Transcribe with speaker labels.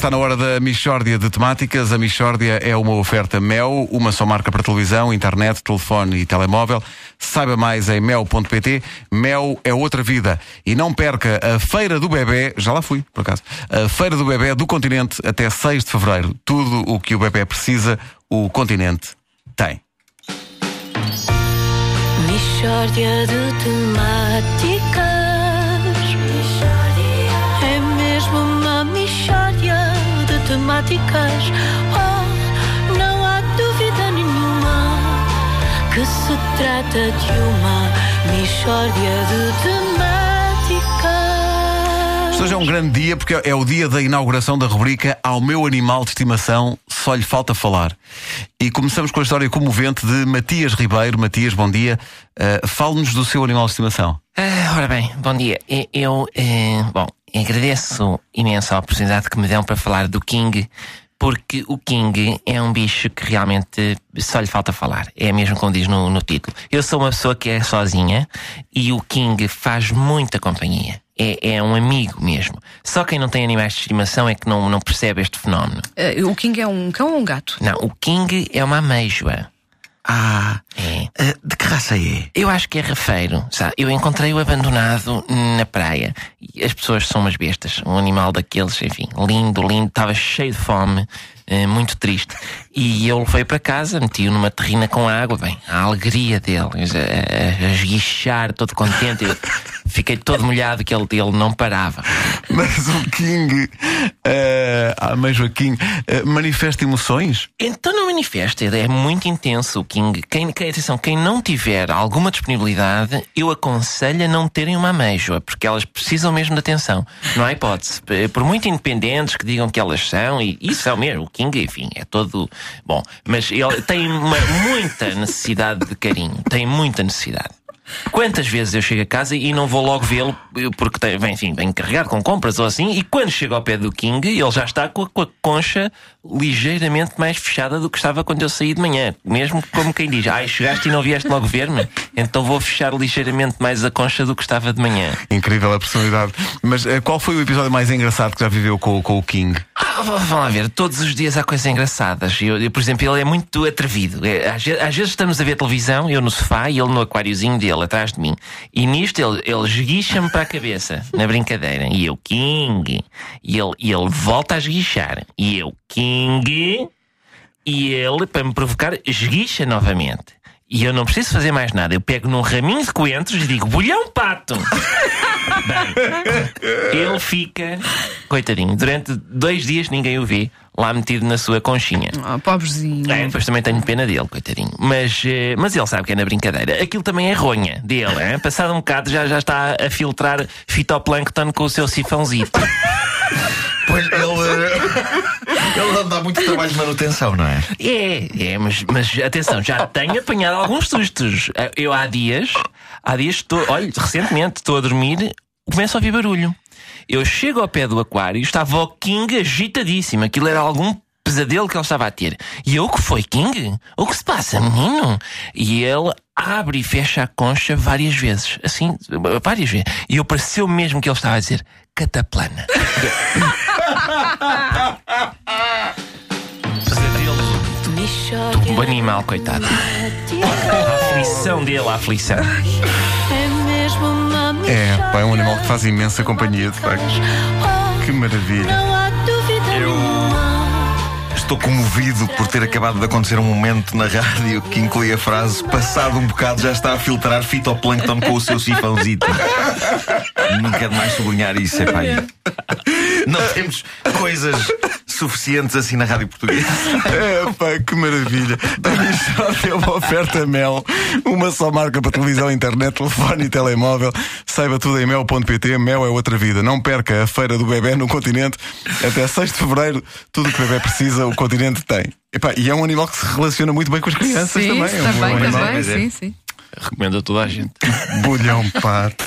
Speaker 1: Está na hora da Michórdia de Temáticas. A Michórdia é uma oferta Mel, uma só marca para televisão, internet, telefone e telemóvel. Saiba mais em mel.pt. Mel é outra vida. E não perca a Feira do Bebé, já lá fui, por acaso, a Feira do Bebé do Continente até 6 de Fevereiro. Tudo o que o bebé precisa, o Continente tem.
Speaker 2: Mishória de temáticas. De temáticas. Oh, não há dúvida nenhuma que se trata de uma mishória de temáticas.
Speaker 1: Hoje é um grande dia porque é o dia da inauguração da rubrica Ao meu animal de estimação só lhe falta falar. E começamos com a história comovente de Matias Ribeiro. Matias, bom dia. Uh, Fale-nos do seu animal de estimação.
Speaker 3: Ah, ora bem, bom dia. Eu, eh, bom, agradeço imenso a oportunidade que me dão para falar do King, porque o King é um bicho que realmente só lhe falta falar. É mesmo como diz no, no título. Eu sou uma pessoa que é sozinha e o King faz muita companhia. É, é um amigo mesmo. Só quem não tem animais de estimação é que não, não percebe este fenómeno.
Speaker 4: Eh, o King é um cão ou um gato?
Speaker 3: Não, o King é uma ameijoa.
Speaker 5: Ah,
Speaker 3: É.
Speaker 5: eh, de que raça é?
Speaker 3: Eu acho que é rafeiro, sabe? Eu encontrei-o abandonado na praia. E as pessoas são umas bestas. Um animal daqueles, enfim, lindo, lindo, estava cheio de fome, eh, muito triste. E eu levei para casa, meti-o numa terrina com água, bem, a alegria dele, a, a, esguichar, todo contente. Eu fiquei todo molhado que ele, ele não parava.
Speaker 1: Mas o King, uh, a mãe Joaquim, uh, manifesta emoções?
Speaker 3: Então não manifesta, é muito intenso o King. Quem, quem, atenção, quem não tiver alguma disponibilidade, eu aconselho a não terem uma ameijoa, porque elas precisam mesmo de atenção. Não há hipótese. Por muito independentes que digam que elas são, e, e são mesmo, o King, enfim, é todo bom. Mas ele tem uma, muita necessidade de carinho, tem muita necessidade. Quantas vezes eu chego a casa e não vou logo vê-lo eh, porque tem, enfim, vem carregado com compras ou assim, e quando chego ao pé do King, ele já está com a, com a concha ligeiramente mais fechada do que estava quando eu saí de manhã. Mesmo como quem diz, ai, chegaste e não vieste logo ver-me, então vou fechar ligeiramente mais a concha do que estava de manhã.
Speaker 1: Incrível a personalidade. Mas uh, qual foi o episódio mais engraçado que já viveu com, com o King?
Speaker 3: V- vamos lá ver, todos os dias há coisas engraçadas. Eu, eu, por exemplo, ele é muito atrevido. É, Às, às vezes estamos a ver televisão, eu no sofá e ele no aquáriozinho dele, atrás de mim. E nisto ele, ele esguicha-me para a cabeça, na brincadeira. E eu, King. E ele, e ele volta a esguichar. E eu, King. E ele, para me provocar, esguicha novamente. E eu não preciso fazer mais nada. Eu pego num raminho de coentros e digo: bolhão pato! Ele fica, coitadinho, durante dois dias ninguém o vê, lá metido na sua conchinha.
Speaker 4: Ah, pobrezinho.
Speaker 3: É, depois também tenho pena dele, coitadinho. Mas, eh, mas ele sabe que é na brincadeira. Aquilo também é ronha dele, hein? passado um bocado já, já está a filtrar fitoplâncton com o seu sifãozito.
Speaker 5: Pois ele. eh, ele não dá muito trabalho de manutenção, não é?
Speaker 3: É, é, mas, mas atenção, já tenho apanhado alguns sustos. Eh, Eu há dias, há dias estou, olha, recentemente estou a dormir, começo a ouvir barulho. Eu chego ao pé do aquário, estava o King agitadíssimo. Aquilo era algum pesadelo que ele estava a ter. E eu, que foi, King? O que se passa, menino? E ele abre e fecha a concha várias vezes. Assim, várias vezes. E eu pareceu mesmo que ele estava a dizer cataplana. Pesadelo do animal, coitado. A aflição dele, a aflição.
Speaker 2: É
Speaker 1: pá, é um animal que faz imensa companhia, de facto. Que maravilha.
Speaker 2: não nenhuma
Speaker 5: Estou comovido por ter acabado de acontecer um momento na rádio que inclui a frase passado um bocado já está a filtrar fitoplâncton com o seu sifãozito. Nunca é demais sublinhar isso, é pá. Não temos coisas suficientes assim na rádio portuguesa.
Speaker 1: É, pá, que maravilha. A Michórdia é uma oferta Mel, uma só marca para televisão, internet, telefone e telemóvel. Saiba tudo em mel.pt. Mel é outra vida. Não perca a feira do bebê no continente. Até 6 de fevereiro, tudo o que o bebê precisa, o continente tem. Epá, e é um animal que se relaciona muito bem com as crianças
Speaker 4: sim,
Speaker 1: também. É um animal-
Speaker 4: também,
Speaker 5: é.
Speaker 4: sim, sim.
Speaker 3: Recomendo a toda a gente.
Speaker 1: Bolhão pato.